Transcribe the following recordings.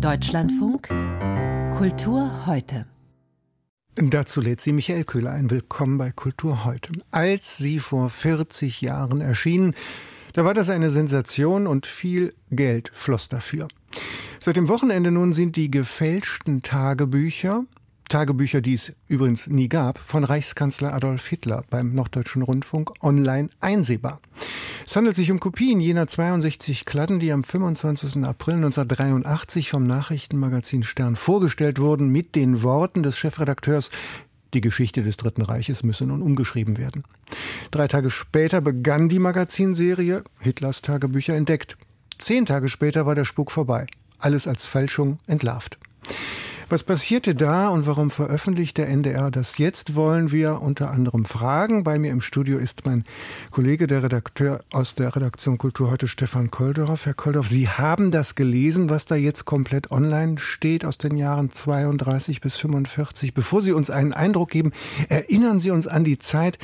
Deutschlandfunk Kultur heute. Dazu lädt sie Michael Köhler ein. Willkommen bei Kultur heute. Als sie vor 40 Jahren erschien, da war das eine Sensation und viel Geld floss dafür. Seit dem Wochenende nun sind die gefälschten Tagebücher Tagebücher, die es übrigens nie gab, von Reichskanzler Adolf Hitler beim Norddeutschen Rundfunk online einsehbar. Es handelt sich um Kopien jener 62 Kladden, die am 25. April 1983 vom Nachrichtenmagazin Stern vorgestellt wurden mit den Worten des Chefredakteurs die Geschichte des Dritten Reiches müsse nun umgeschrieben werden. Drei Tage später begann die Magazinserie Hitlers Tagebücher entdeckt. Zehn Tage später war der Spuk vorbei. Alles als Fälschung entlarvt. Was passierte da und warum veröffentlicht der NDR das jetzt, wollen wir unter anderem fragen. Bei mir im Studio ist mein Kollege, der Redakteur aus der Redaktion Kultur heute, Stefan Koldorf. Herr Koldorf, Sie haben das gelesen, was da jetzt komplett online steht aus den Jahren 32 bis 45. Bevor Sie uns einen Eindruck geben, erinnern Sie uns an die Zeit,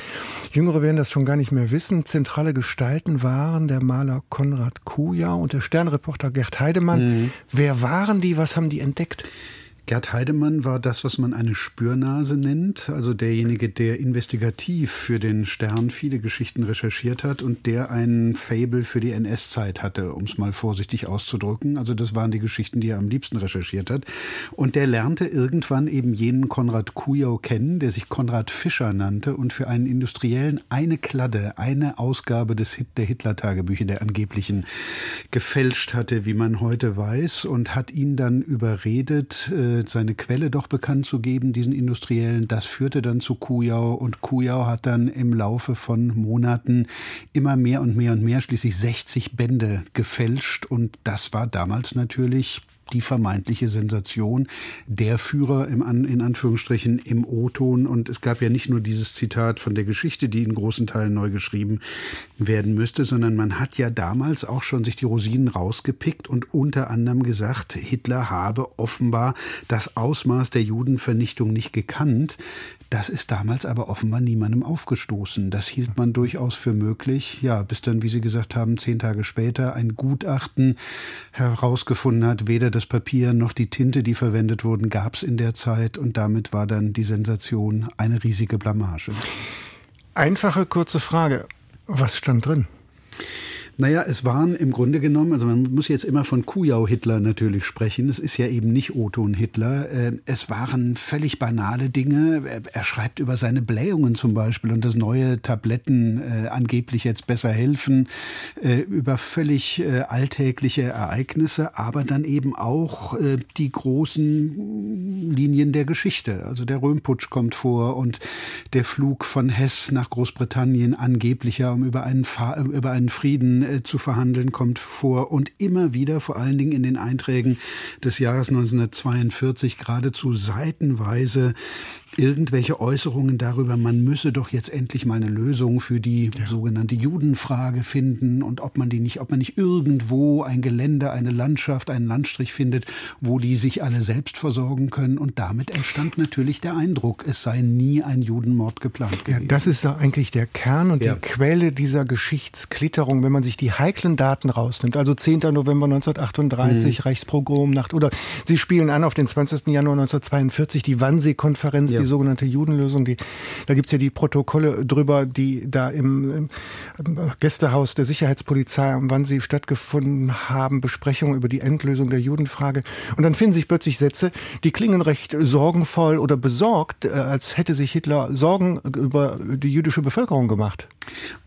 Jüngere werden das schon gar nicht mehr wissen, zentrale Gestalten waren der Maler Konrad Kujau und der Sternreporter Gerd Heidemann. Mhm. Wer waren die, was haben die entdeckt? Gerd Heidemann war das, was man eine Spürnase nennt, also derjenige, der investigativ für den Stern viele Geschichten recherchiert hat und der ein Fable für die NS-Zeit hatte, um es mal vorsichtig auszudrücken. Also das waren die Geschichten, die er am liebsten recherchiert hat. Und der lernte irgendwann eben jenen Konrad Kujau kennen, der sich Konrad Fischer nannte und für einen Industriellen eine Kladde, eine Ausgabe des Hit der Hitler-Tagebücher, der angeblichen, gefälscht hatte, wie man heute weiß, und hat ihn dann überredet, äh, seine Quelle doch bekannt zu geben, diesen Industriellen. Das führte dann zu Kujau und Kujau hat dann im Laufe von Monaten immer mehr und mehr und mehr, schließlich 60 Bände gefälscht und das war damals natürlich die vermeintliche Sensation, der Führer im An, in Anführungsstrichen im O-Ton. Und es gab ja nicht nur dieses Zitat von der Geschichte, die in großen Teilen neu geschrieben werden müsste, sondern man hat ja damals auch schon sich die Rosinen rausgepickt und unter anderem gesagt, Hitler habe offenbar das Ausmaß der Judenvernichtung nicht gekannt. Das ist damals aber offenbar niemandem aufgestoßen. Das hielt man durchaus für möglich. Ja, bis dann, wie Sie gesagt haben, zehn Tage später ein Gutachten herausgefunden hat, weder das Papier noch die Tinte, die verwendet wurden, gab es in der Zeit. Und damit war dann die Sensation eine riesige Blamage. Einfache, kurze Frage. Was stand drin? Naja, es waren im Grunde genommen, also man muss jetzt immer von Kujau-Hitler natürlich sprechen. Es ist ja eben nicht Otto und Hitler. Äh, es waren völlig banale Dinge. Er schreibt über seine Blähungen zum Beispiel und dass neue Tabletten äh, angeblich jetzt besser helfen, äh, über völlig äh, alltägliche Ereignisse, aber dann eben auch die großen Linien der Geschichte. Also der Röhmputsch kommt vor und der Flug von Hess nach Großbritannien angeblicher, um über einen, Fa über einen Frieden äh, zu verhandeln kommt vor und immer wieder, vor allen Dingen in den Einträgen des Jahres 1942, geradezu seitenweise irgendwelche Äußerungen darüber, man müsse doch jetzt endlich mal eine Lösung für die ja. sogenannte Judenfrage finden und ob man die nicht, ob man nicht irgendwo ein Gelände, eine Landschaft, einen Landstrich findet, wo die sich alle selbst versorgen können. Und damit entstand natürlich der Eindruck, es sei nie ein Judenmord geplant gewesen. Ja, das ist da eigentlich der Kern und ja. die Quelle dieser Geschichtsklitterung, wenn man sich die heiklen Daten rausnimmt. Also 10. November 1938, mhm. Reichspogromnacht oder Sie spielen an auf den 20. Januar 1942, die Wannsee-Konferenz, ja die sogenannte Judenlösung. Die, da gibt's ja die Protokolle drüber, die da im, im Gästehaus der Sicherheitspolizei, wann sie stattgefunden haben, Besprechungen über die Endlösung der Judenfrage. Und dann finden sich plötzlich Sätze, die klingen recht sorgenvoll oder besorgt, äh, als hätte sich Hitler Sorgen über die jüdische Bevölkerung gemacht.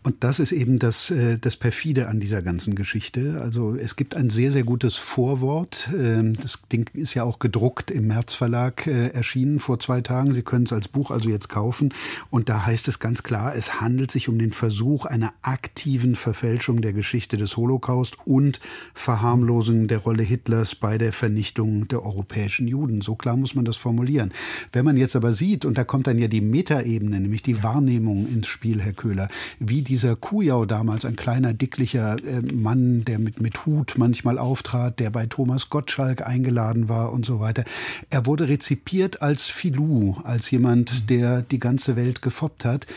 Und das ist eben das, äh, das perfide an dieser ganzen Geschichte. Also es gibt ein sehr, sehr gutes Vorwort. Ähm, das Ding ist ja auch gedruckt im März Verlag äh, erschienen vor zwei Tagen. Sie können es als Buch also jetzt kaufen. Und da heißt es ganz klar, es handelt sich um den Versuch einer aktiven Verfälschung der Geschichte des Holocaust und Verharmlosung der Rolle Hitlers bei der Vernichtung der europäischen Juden. So klar muss man das formulieren. Wenn man jetzt aber sieht, und da kommt dann ja die Metaebene, nämlich die Wahrnehmung ins Spiel, Herr Köhler, wie dieser Kujau damals, ein kleiner, dicklicher äh, Mann, der mit, mit Hut manchmal auftrat, der bei Thomas Gottschalk eingeladen war und so weiter. Er wurde rezipiert als Filou, als jemand, der die ganze Welt gefoppt hat.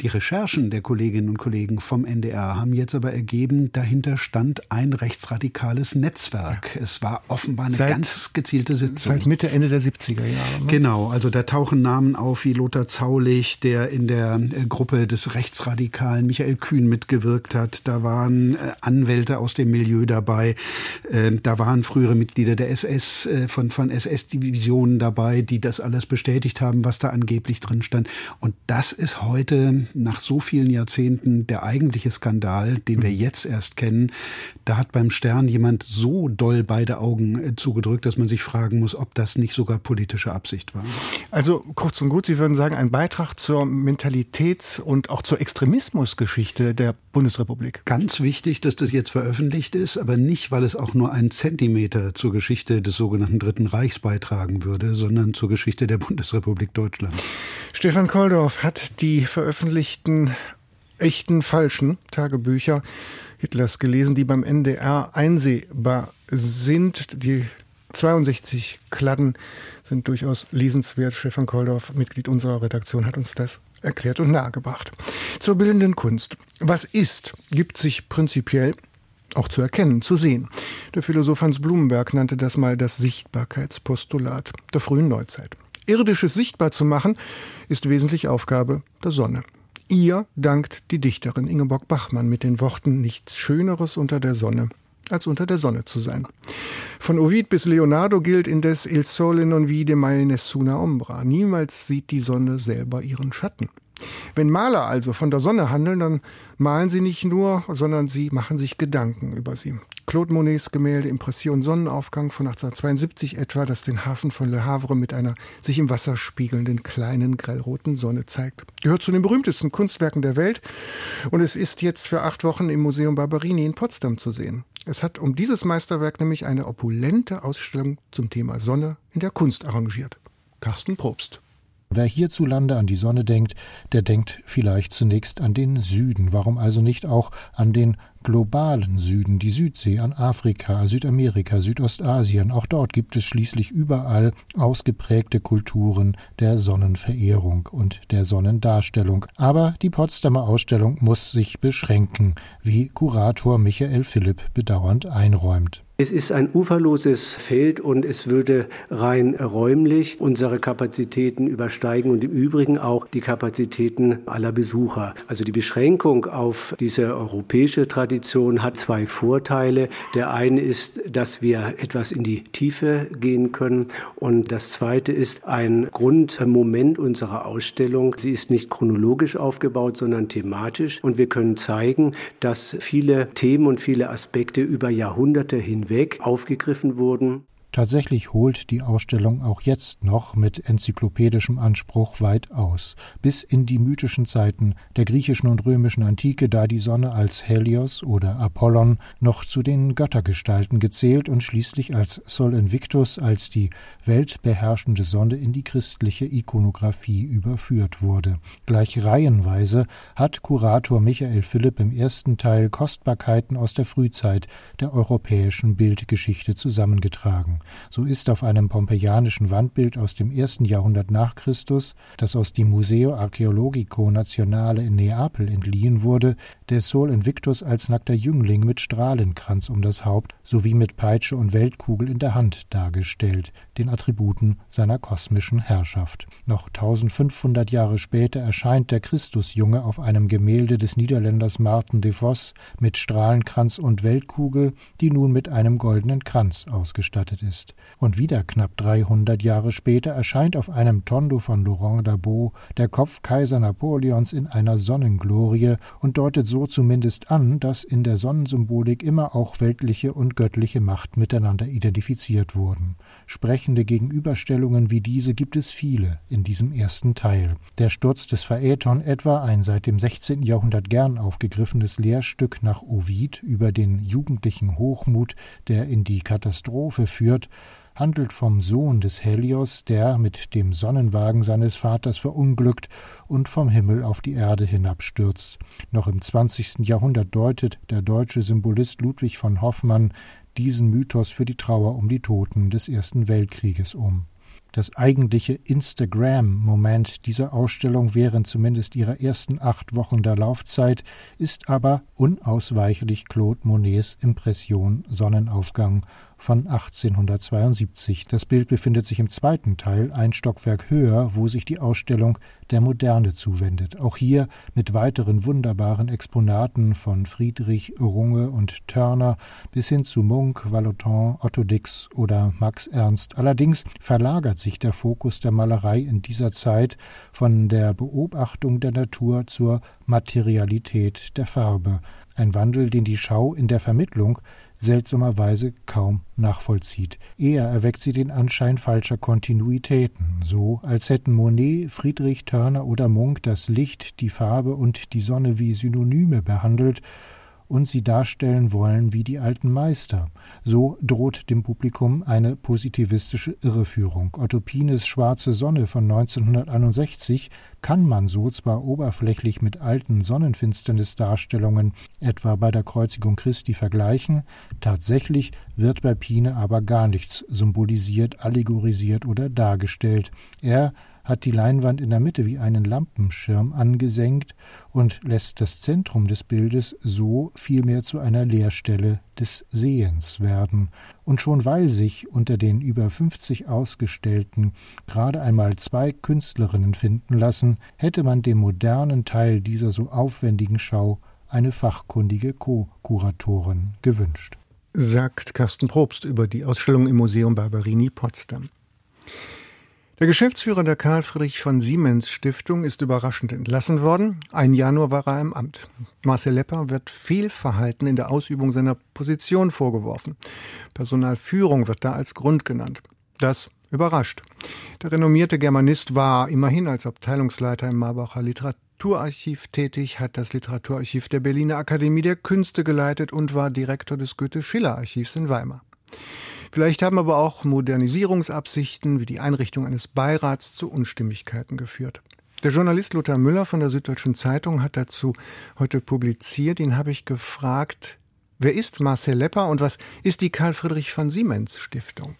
Die Recherchen der Kolleginnen und Kollegen vom NDR haben jetzt aber ergeben, dahinter stand ein rechtsradikales Netzwerk. Es war offenbar eine seit, ganz gezielte Sitzung. Seit Mitte, Ende der 70er Jahre. Ne? Genau, also da tauchen Namen auf wie Lothar Zaulich, der in der äh, Gruppe des Rechtsradikalen Michael Kühn mitgewirkt hat. Da waren äh, Anwälte aus dem Milieu dabei. Ähm, da waren frühere Mitglieder der SS, äh, von, von SS-Divisionen dabei, die das alles bestätigt haben, was da angeblich drin stand. Und das ist heute nach so vielen Jahrzehnten der eigentliche Skandal, den wir mhm. jetzt erst kennen. Da hat beim Stern jemand so doll beide Augen äh, zugedrückt, dass man sich fragen muss, ob das nicht sogar politische Absicht war. Also kurz und gut, Sie würden sagen, ein Beitrag zur Mentalitäts- und auch zur Extremismusgeschichte der Bundesrepublik. Ganz wichtig, dass das jetzt veröffentlicht ist, aber nicht, weil es auch nur einen Zentimeter zur Geschichte des sogenannten Dritten Reichs beitragen würde, sondern zur Geschichte der Bundesrepublik Deutschland. Stefan Koldorf hat die veröffentlichten echten falschen Tagebücher Hitlers gelesen, die beim NDR einsehbar sind. Die 62 Kladden sind durchaus lesenswert. Stefan Koldorf, Mitglied unserer Redaktion, hat uns das erklärt und nahegebracht. Zur bildenden Kunst. Was ist, gibt sich prinzipiell auch zu erkennen, zu sehen. Der Philosoph Hans Blumenberg nannte das mal das Sichtbarkeitspostulat der frühen Neuzeit. Irdisches sichtbar zu machen, ist wesentlich Aufgabe der Sonne. Ihr dankt die Dichterin Ingeborg Bachmann mit den Worten Nichts Schöneres unter der Sonne als unter der Sonne zu sein. Von Ovid bis Leonardo gilt indes Il sole non vide mai nessuna ombra. Niemals sieht die Sonne selber ihren Schatten. Wenn Maler also von der Sonne handeln, dann malen sie nicht nur, sondern sie machen sich Gedanken über sie. Claude Monets Gemälde Impression Sonnenaufgang von 1872 etwa, das den Hafen von Le Havre mit einer sich im Wasser spiegelnden kleinen grellroten Sonne zeigt, gehört zu den berühmtesten Kunstwerken der Welt und es ist jetzt für acht Wochen im Museum Barberini in Potsdam zu sehen. Es hat um dieses Meisterwerk nämlich eine opulente Ausstellung zum Thema Sonne in der Kunst arrangiert. Carsten Probst. Wer hierzulande an die Sonne denkt, der denkt vielleicht zunächst an den Süden. Warum also nicht auch an den globalen Süden, die Südsee, an Afrika, Südamerika, Südostasien. Auch dort gibt es schließlich überall ausgeprägte Kulturen der Sonnenverehrung und der Sonnendarstellung. Aber die Potsdamer Ausstellung muss sich beschränken, wie Kurator Michael Philipp bedauernd einräumt. Es ist ein uferloses Feld und es würde rein räumlich unsere Kapazitäten übersteigen und im Übrigen auch die Kapazitäten aller Besucher. Also die Beschränkung auf diese europäische Tradition hat zwei Vorteile. Der eine ist, dass wir etwas in die Tiefe gehen können und das zweite ist ein Grundmoment unserer Ausstellung. Sie ist nicht chronologisch aufgebaut, sondern thematisch und wir können zeigen, dass viele Themen und viele Aspekte über Jahrhunderte hinweg hinweg aufgegriffen wurden. Tatsächlich holt die Ausstellung auch jetzt noch mit enzyklopädischem Anspruch weit aus, bis in die mythischen Zeiten der griechischen und römischen Antike, da die Sonne als Helios oder Apollon noch zu den Göttergestalten gezählt und schließlich als Sol Invictus als die weltbeherrschende Sonne in die christliche Ikonographie überführt wurde. Gleich reihenweise hat Kurator Michael Philipp im ersten Teil Kostbarkeiten aus der Frühzeit der europäischen Bildgeschichte zusammengetragen. So ist auf einem pompeianischen Wandbild aus dem ersten Jahrhundert nach Christus, das aus dem Museo Archeologico Nazionale in Neapel entliehen wurde, der Sol Invictus als nackter Jüngling mit Strahlenkranz um das Haupt sowie mit Peitsche und Weltkugel in der Hand dargestellt, den Attributen seiner kosmischen Herrschaft. Noch 1500 Jahre später erscheint der Christusjunge auf einem Gemälde des Niederländers Martin de Vos mit Strahlenkranz und Weltkugel, die nun mit einem goldenen Kranz ausgestattet ist. Und wieder knapp 300 Jahre später erscheint auf einem Tondo von Laurent Dabo der Kopf Kaiser Napoleons in einer Sonnenglorie und deutet so zumindest an, dass in der Sonnensymbolik immer auch weltliche und göttliche Macht miteinander identifiziert wurden. Sprechende Gegenüberstellungen wie diese gibt es viele in diesem ersten Teil. Der Sturz des Phaeton etwa, ein seit dem 16. Jahrhundert gern aufgegriffenes Lehrstück nach Ovid über den jugendlichen Hochmut, der in die Katastrophe führt, handelt vom Sohn des Helios, der mit dem Sonnenwagen seines Vaters verunglückt und vom Himmel auf die Erde hinabstürzt. Noch im 20. Jahrhundert deutet der deutsche Symbolist Ludwig von Hoffmann diesen Mythos für die Trauer um die Toten des Ersten Weltkrieges um. Das eigentliche Instagram-Moment dieser Ausstellung während zumindest ihrer ersten acht Wochen der Laufzeit ist aber unausweichlich Claude Monets Impression Sonnenaufgang von 1872. Das Bild befindet sich im zweiten Teil, ein Stockwerk höher, wo sich die Ausstellung der Moderne zuwendet. Auch hier mit weiteren wunderbaren Exponaten von Friedrich, Runge und Turner bis hin zu Munk, Vallotton, Otto Dix oder Max Ernst. Allerdings verlagert sich der Fokus der Malerei in dieser Zeit von der Beobachtung der Natur zur Materialität der Farbe. Ein Wandel, den die Schau in der Vermittlung seltsamerweise kaum nachvollzieht. Eher erweckt sie den Anschein falscher Kontinuitäten, so als hätten Monet, Friedrich, Turner oder Munk das Licht, die Farbe und die Sonne wie Synonyme behandelt und sie darstellen wollen wie die alten Meister. So droht dem Publikum eine positivistische Irreführung. Otto Pines Schwarze Sonne von 1961 kann man so zwar oberflächlich mit alten Sonnenfinsternisdarstellungen, etwa bei der Kreuzigung Christi, vergleichen, tatsächlich wird bei Pine aber gar nichts symbolisiert, allegorisiert oder dargestellt. Er hat die Leinwand in der Mitte wie einen Lampenschirm angesenkt und lässt das Zentrum des Bildes so vielmehr zu einer Leerstelle des Sehens werden. Und schon weil sich unter den über 50 Ausgestellten gerade einmal zwei Künstlerinnen finden lassen, hätte man dem modernen Teil dieser so aufwendigen Schau eine fachkundige Co-Kuratorin gewünscht. Sagt Carsten Probst über die Ausstellung im Museum Barberini Potsdam. Der Geschäftsführer der Karl Friedrich von Siemens Stiftung ist überraschend entlassen worden. Ein Januar war er im Amt. Marcel Lepper wird Fehlverhalten in der Ausübung seiner Position vorgeworfen. Personalführung wird da als Grund genannt. Das überrascht. Der renommierte Germanist war immerhin als Abteilungsleiter im Marbacher Literaturarchiv tätig, hat das Literaturarchiv der Berliner Akademie der Künste geleitet und war Direktor des Goethe-Schiller-Archivs in Weimar. Vielleicht haben aber auch Modernisierungsabsichten wie die Einrichtung eines Beirats zu Unstimmigkeiten geführt. Der Journalist Lothar Müller von der Süddeutschen Zeitung hat dazu heute publiziert. Ihn habe ich gefragt, wer ist Marcel Lepper und was ist die Karl Friedrich von Siemens Stiftung?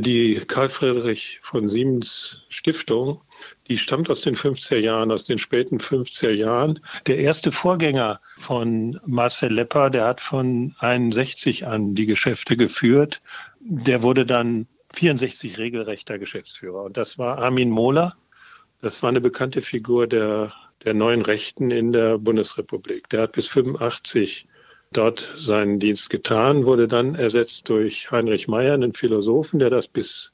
Die Karl Friedrich von Siemens Stiftung die stammt aus den 50er Jahren, aus den späten 50er Jahren. Der erste Vorgänger von Marcel Lepper, der hat von 61 an die Geschäfte geführt. Der wurde dann 64 regelrechter Geschäftsführer. Und das war Armin Mohler. Das war eine bekannte Figur der, der neuen Rechten in der Bundesrepublik. Der hat bis 85 dort seinen Dienst getan, wurde dann ersetzt durch Heinrich Meyer, einen Philosophen, der das bis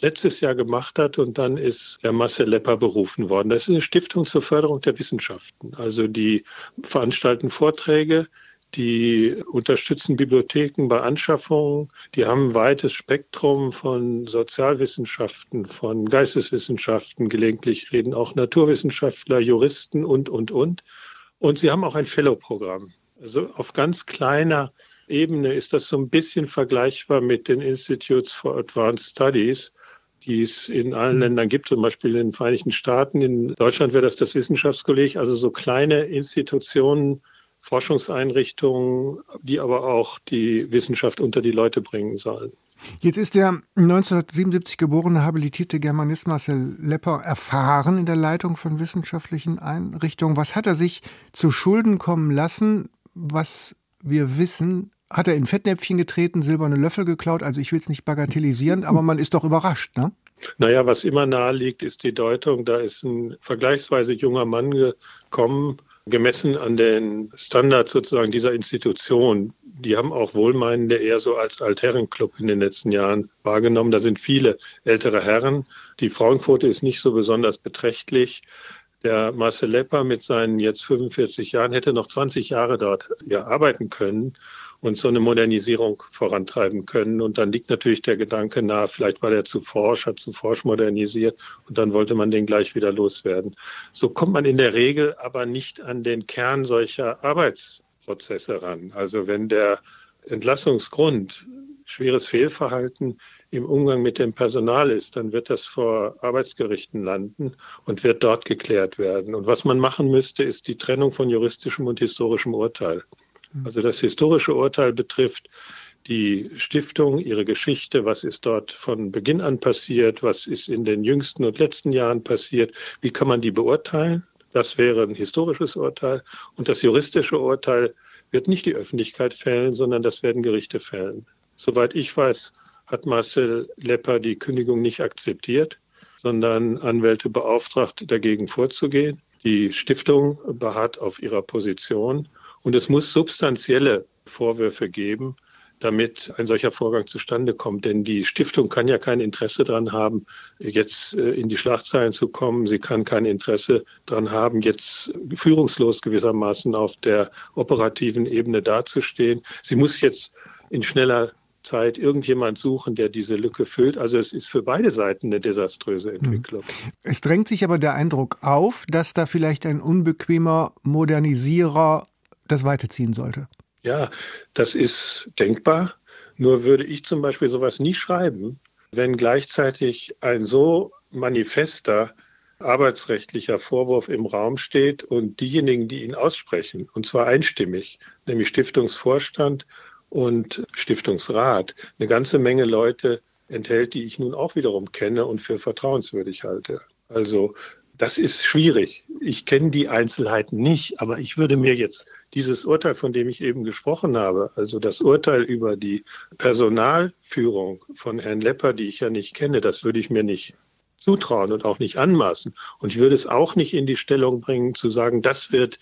letztes Jahr gemacht hat und dann ist der Marcel Lepper berufen worden. Das ist eine Stiftung zur Förderung der Wissenschaften. Also die veranstalten Vorträge, die unterstützen Bibliotheken bei Anschaffungen. Die haben ein weites Spektrum von Sozialwissenschaften, von Geisteswissenschaften. Gelegentlich reden auch Naturwissenschaftler, Juristen und, und, und. Und sie haben auch ein Fellow-Programm. Also auf ganz kleiner Ebene ist das so ein bisschen vergleichbar mit den Institutes for Advanced Studies die es in allen mhm. Ländern gibt, zum Beispiel in den Vereinigten Staaten. In Deutschland wäre das das Wissenschaftskolleg, also so kleine Institutionen, Forschungseinrichtungen, die aber auch die Wissenschaft unter die Leute bringen sollen. Jetzt ist der 1977 geborene habilitierte Germanist Marcel Lepper erfahren in der Leitung von wissenschaftlichen Einrichtungen. Was hat er sich zu Schulden kommen lassen, was wir wissen, hat er in Fettnäpfchen getreten, silberne Löffel geklaut. Also ich will es nicht bagatellisieren, aber man ist doch überrascht, ne? Naja, was immer nahe liegt, ist die Deutung. Da ist ein vergleichsweise junger Mann gekommen, gemessen an den Standards sozusagen dieser Institution. Die haben auch Wohlmeinende eher so als Altherrenclub in den letzten Jahren wahrgenommen. Da sind viele ältere Herren. Die Frauenquote ist nicht so besonders beträchtlich. Der Marcel Lepper mit seinen jetzt 45 Jahren hätte noch 20 Jahre dort ja, arbeiten können und so eine Modernisierung vorantreiben können. Und dann liegt natürlich der Gedanke nahe, vielleicht war der zu forsch, hat zu forsch modernisiert und dann wollte man den gleich wieder loswerden. So kommt man in der Regel aber nicht an den Kern solcher Arbeitsprozesse ran. Also wenn der Entlassungsgrund schweres Fehlverhalten im Umgang mit dem Personal ist, dann wird das vor Arbeitsgerichten landen und wird dort geklärt werden. Und was man machen müsste, ist die Trennung von juristischem und historischem Urteil. Mhm. Also das historische Urteil betrifft die Stiftung, ihre Geschichte, was ist dort von Beginn an passiert, was ist in den jüngsten und letzten Jahren passiert, wie kann man die beurteilen. Das wäre ein historisches Urteil. Und das juristische Urteil wird nicht die Öffentlichkeit fällen, sondern das werden Gerichte fällen. Soweit ich weiß, hat Marcel Lepper die Kündigung nicht akzeptiert, sondern Anwälte beauftragt, dagegen vorzugehen. Die Stiftung beharrt auf ihrer Position und es muss substanzielle Vorwürfe geben, damit ein solcher Vorgang zustande kommt. Denn die Stiftung kann ja kein Interesse daran haben, jetzt äh, in die Schlagzeilen zu kommen. Sie kann kein Interesse daran haben, jetzt führungslos gewissermaßen auf der operativen Ebene dazustehen. Sie muss jetzt in schneller Zeit irgendjemand suchen, der diese Lücke füllt. Also es ist für beide Seiten eine desaströse Entwicklung. Es drängt sich aber der Eindruck auf, dass da vielleicht ein unbequemer Modernisierer das weiterziehen sollte. Ja, das ist denkbar. Nur würde ich zum Beispiel sowas nie schreiben, wenn gleichzeitig ein so manifester arbeitsrechtlicher Vorwurf im Raum steht und diejenigen, die ihn aussprechen, und zwar einstimmig, nämlich Stiftungsvorstand und Stiftungsrat, eine ganze Menge Leute enthält, die ich nun auch wiederum kenne und für vertrauenswürdig halte. Also das ist schwierig. Ich kenne die Einzelheiten nicht, aber ich würde mir jetzt dieses Urteil, von dem ich eben gesprochen habe, also das Urteil über die Personalführung von Herrn Lepper, die ich ja nicht kenne, das würde ich mir nicht zutrauen und auch nicht anmaßen. Und ich würde es auch nicht in die Stellung bringen, zu sagen, das wird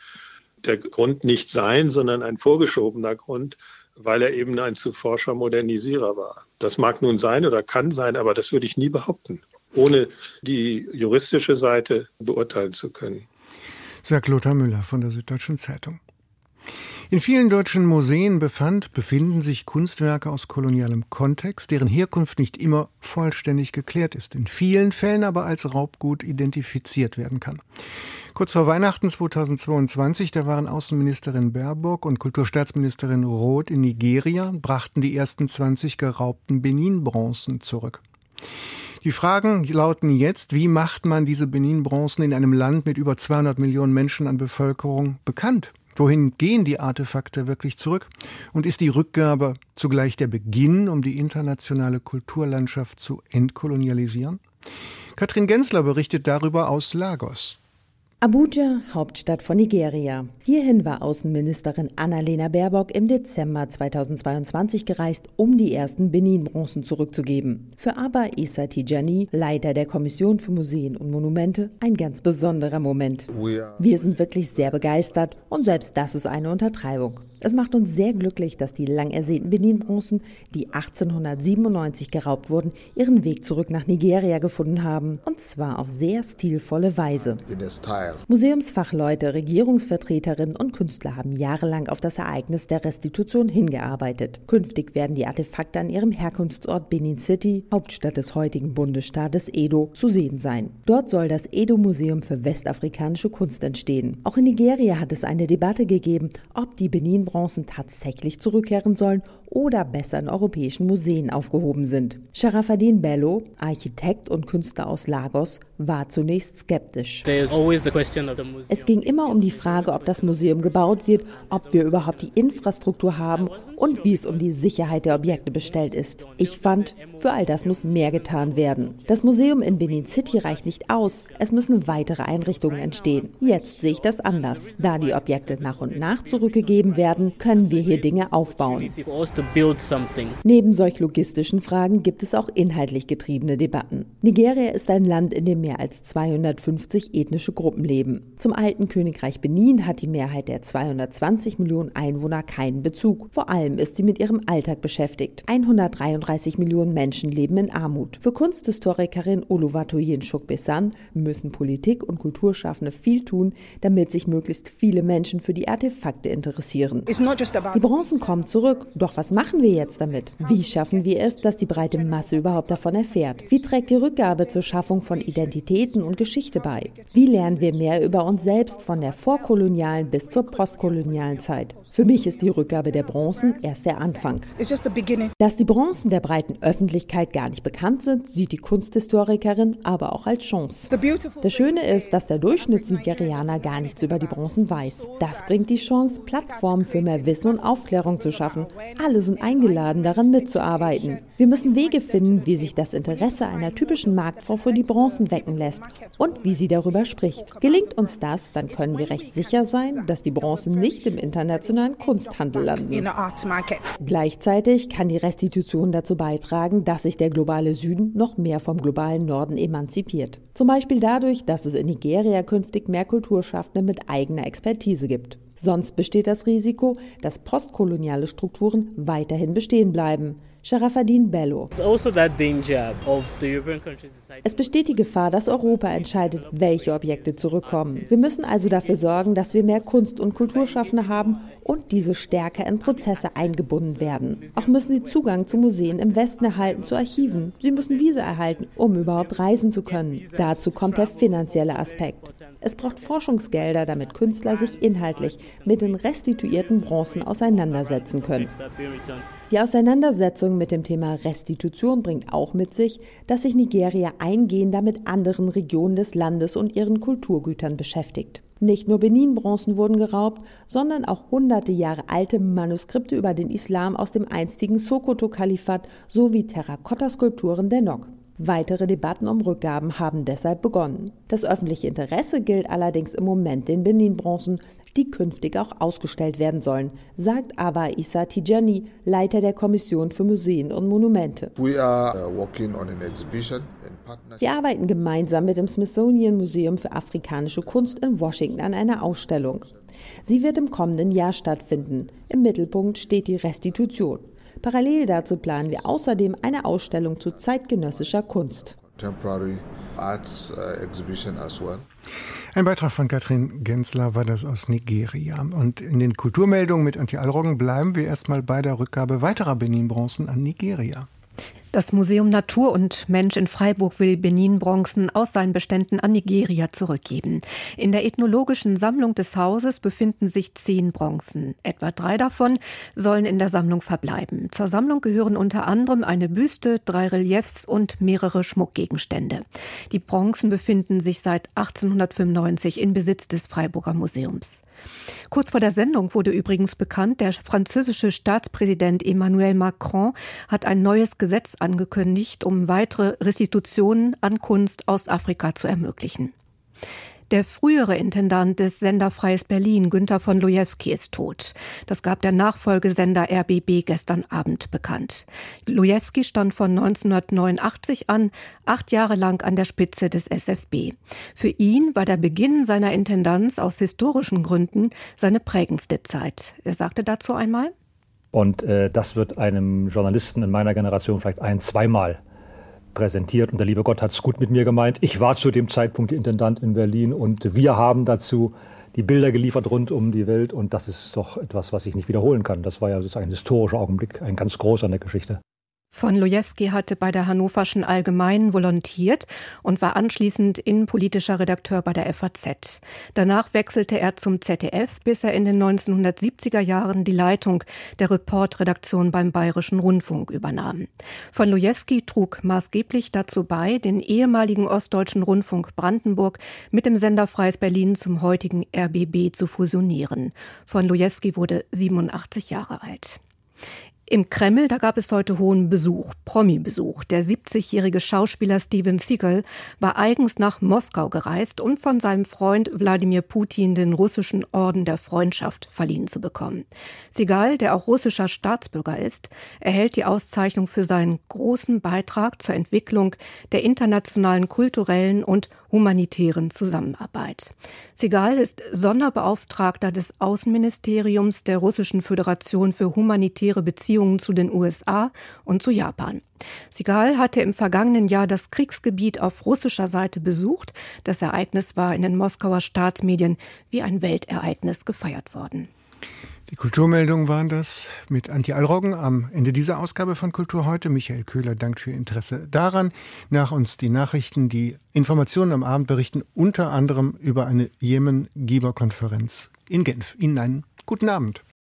der Grund nicht sein, sondern ein vorgeschobener Grund, weil er eben ein zu forscher Modernisierer war. Das mag nun sein oder kann sein, aber das würde ich nie behaupten ohne die juristische Seite beurteilen zu können. Sagt Lothar Müller von der Süddeutschen Zeitung. In vielen deutschen Museen befand, befinden sich Kunstwerke aus kolonialem Kontext, deren Herkunft nicht immer vollständig geklärt ist, in vielen Fällen aber als Raubgut identifiziert werden kann. Kurz vor Weihnachten 2022, da waren Außenministerin Baerbock und Kulturstaatsministerin Roth in Nigeria, brachten die ersten 20 geraubten Benin-Bronzen zurück. Die Fragen lauten jetzt, wie macht man diese Benin-Bronzen in einem Land mit über 200 Millionen Menschen an Bevölkerung bekannt? Wohin gehen die Artefakte wirklich zurück? Und ist die Rückgabe zugleich der Beginn, um die internationale Kulturlandschaft zu entkolonialisieren? Katrin Gensler berichtet darüber aus Lagos. Abuja, Hauptstadt von Nigeria. Hierhin war Außenministerin Annalena Baerbock im Dezember 2022 gereist, um die ersten Benin-Bronzen zurückzugeben. Für Abba Issa Tijani, Leiter der Kommission für Museen und Monumente, ein ganz besonderer Moment. Wir sind wirklich sehr begeistert und selbst das ist eine Untertreibung. Es macht uns sehr glücklich, dass die lang ersehnten Benin-Bronzen, die 1897 geraubt wurden, ihren Weg zurück nach Nigeria gefunden haben. Und zwar auf sehr stilvolle Weise. Museumsfachleute, Regierungsvertreterinnen und Künstler haben jahrelang auf das Ereignis der Restitution hingearbeitet. Künftig werden die Artefakte an ihrem Herkunftsort Benin City, Hauptstadt des heutigen Bundesstaates Edo, zu sehen sein. Dort soll das Edo-Museum für westafrikanische Kunst entstehen. Auch in Nigeria hat es eine Debatte gegeben, ob die Benin Bronzen tatsächlich zurückkehren sollen oder besser in europäischen Museen aufgehoben sind. Sharafadin Bello, Architekt und Künstler aus Lagos, war zunächst skeptisch. Es ging immer um die Frage, ob das Museum gebaut wird, ob wir überhaupt die Infrastruktur haben und wie es um die Sicherheit der Objekte bestellt ist. Ich fand, für all das muss mehr getan werden. Das Museum in Benin City reicht nicht aus. Es müssen weitere Einrichtungen entstehen. Jetzt sehe ich das anders. Da die Objekte nach und nach zurückgegeben werden, können wir hier Dinge aufbauen. Neben solch logistischen Fragen gibt es auch inhaltlich getriebene Debatten. Nigeria ist ein Land, in dem mehr als 250 ethnische Gruppen leben. Zum alten Königreich Benin hat die Mehrheit der 220 Millionen Einwohner keinen Bezug. Vor allem ist sie mit ihrem Alltag beschäftigt. 133 Millionen Menschen leben in Armut. Für Kunsthistorikerin Oluwatoyin Shukbesan müssen Politik und Kulturschaffende viel tun, damit sich möglichst viele Menschen für die Artefakte interessieren. Die Bronzen kommen zurück, doch was machen wir jetzt damit? Wie schaffen wir es, dass die breite Masse überhaupt davon erfährt? Wie trägt die Rückgabe zur Schaffung von Identität Identitäten und Geschichte bei? Wie lernen wir mehr über uns selbst von der vorkolonialen bis zur postkolonialen Zeit? Für mich ist die Rückgabe der Bronzen erst der Anfang. Dass die Bronzen der breiten Öffentlichkeit gar nicht bekannt sind, sieht die Kunsthistorikerin aber auch als Chance. Das Schöne ist, dass der Durchschnittsnigerianer gar nichts über die Bronzen weiß. Das bringt die Chance, Plattformen für mehr Wissen und Aufklärung zu schaffen. Alle sind eingeladen, daran mitzuarbeiten. Wir müssen Wege finden, wie sich das Interesse einer typischen Marktfrau für die Bronzen wecken lässt und wie sie darüber spricht. Gelingt uns das, dann können wir recht sicher sein, dass die Bronzen nicht im internationalen Kunsthandel landen. Gleichzeitig kann die Restitution dazu beitragen, dass sich der globale Süden noch mehr vom globalen Norden emanzipiert. Zum Beispiel dadurch, dass es in Nigeria künftig mehr Kulturschaffende mit eigener Expertise gibt. Sonst besteht das Risiko, dass postkoloniale Strukturen weiterhin bestehen bleiben. Sharafadin Bello. Also es besteht die Gefahr, dass Europa entscheidet, welche Objekte zurückkommen. Wir müssen also dafür sorgen, dass wir mehr Kunst- und Kulturschaffende haben und diese stärker in Prozesse eingebunden werden. Auch müssen sie Zugang zu Museen im Westen erhalten, zu Archiven. Sie müssen Visa erhalten, um überhaupt reisen zu können. Dazu kommt der finanzielle Aspekt. Es braucht Forschungsgelder, damit Künstler sich inhaltlich mit den restituierten Bronzen auseinandersetzen können. Die Auseinandersetzung mit dem Thema Restitution bringt auch mit sich, dass sich Nigeria eingehender mit anderen Regionen des Landes und ihren Kulturgütern beschäftigt. Nicht nur Benin-Bronzen wurden geraubt, sondern auch hunderte Jahre alte Manuskripte über den Islam aus dem einstigen Sokoto-Kalifat sowie Terrakotta-Skulpturen der Nok. Weitere Debatten um Rückgaben haben deshalb begonnen. Das öffentliche Interesse gilt allerdings im Moment den Benin-Bronzen, die künftig auch ausgestellt werden sollen, sagt aber Issa Tijani, Leiter der Kommission für Museen und Monumente. Uh, Wir arbeiten gemeinsam mit dem Smithsonian Museum für afrikanische Kunst in Washington an einer Ausstellung. Sie wird im kommenden Jahr stattfinden. Im Mittelpunkt steht die Restitution. Parallel dazu planen wir außerdem eine Ausstellung zu zeitgenössischer Kunst. Temporary Arts uh, Exhibition as well. Ein Beitrag von Katrin Gensler war das aus Nigeria. Und in den Kulturmeldungen mit Antje Allroggen bleiben wir erstmal bei der Rückgabe weiterer Benin-Bronzen an Nigeria. Das Museum Natur und Mensch in Freiburg will Benin-Bronzen aus seinen Beständen an Nigeria zurückgeben. In der ethnologischen Sammlung des Hauses befinden sich zehn Bronzen. Etwa drei davon sollen in der Sammlung verbleiben. Zur Sammlung gehören unter anderem eine Büste, drei Reliefs und mehrere Schmuckgegenstände. Die Bronzen befinden sich seit 1895 in Besitz des Freiburger Museums. Kurz vor der Sendung wurde übrigens bekannt, der französische Staatspräsident Emmanuel Macron hat ein neues Gesetz angekündigt, um weitere Restitutionen an Kunst aus Afrika zu ermöglichen. Der frühere Intendant des Senderfreies Berlin, Günther von Lojewski, ist tot. Das gab der Nachfolgesender RBB gestern Abend bekannt. Lojewski stand von 1989 an, acht Jahre lang an der Spitze des SFB. Für ihn war der Beginn seiner Intendanz aus historischen Gründen seine prägendste Zeit. Er sagte dazu einmal, und äh, das wird einem Journalisten in meiner Generation vielleicht ein, zweimal präsentiert. Und der liebe Gott hat es gut mit mir gemeint. Ich war zu dem Zeitpunkt Intendant in Berlin und wir haben dazu die Bilder geliefert rund um die Welt. Und das ist doch etwas, was ich nicht wiederholen kann. Das war ja sozusagen ein historischer Augenblick, ein ganz großer in der Geschichte von Lojewski hatte bei der Hannoverschen Allgemeinen volontiert und war anschließend innenpolitischer Redakteur bei der FAZ. Danach wechselte er zum ZDF, bis er in den 1970er Jahren die Leitung der Reportredaktion beim Bayerischen Rundfunk übernahm. Von Lojewski trug maßgeblich dazu bei, den ehemaligen Ostdeutschen Rundfunk Brandenburg mit dem Sender Freies Berlin zum heutigen RBB zu fusionieren. Von Lojewski wurde 87 Jahre alt. Im Kreml, da gab es heute hohen Besuch, Promi-Besuch. Der 70-jährige Schauspieler Steven Seagal war eigens nach Moskau gereist, um von seinem Freund Wladimir Putin den russischen Orden der Freundschaft verliehen zu bekommen. Seagal, der auch russischer Staatsbürger ist, erhält die Auszeichnung für seinen großen Beitrag zur Entwicklung der internationalen kulturellen und humanitären Zusammenarbeit. Segal ist Sonderbeauftragter des Außenministeriums der Russischen Föderation für humanitäre Beziehungen zu den USA und zu Japan. Sigal hatte im vergangenen Jahr das Kriegsgebiet auf russischer Seite besucht. Das Ereignis war in den Moskauer Staatsmedien wie ein Weltereignis gefeiert worden. Die Kulturmeldungen waren das mit Antje Allroggen am Ende dieser Ausgabe von Kultur heute. Michael Köhler dankt für Ihr Interesse daran. Nach uns die Nachrichten, die Informationen am Abend berichten unter anderem über eine Jemen-Geber-Konferenz in Genf. Ihnen einen guten Abend.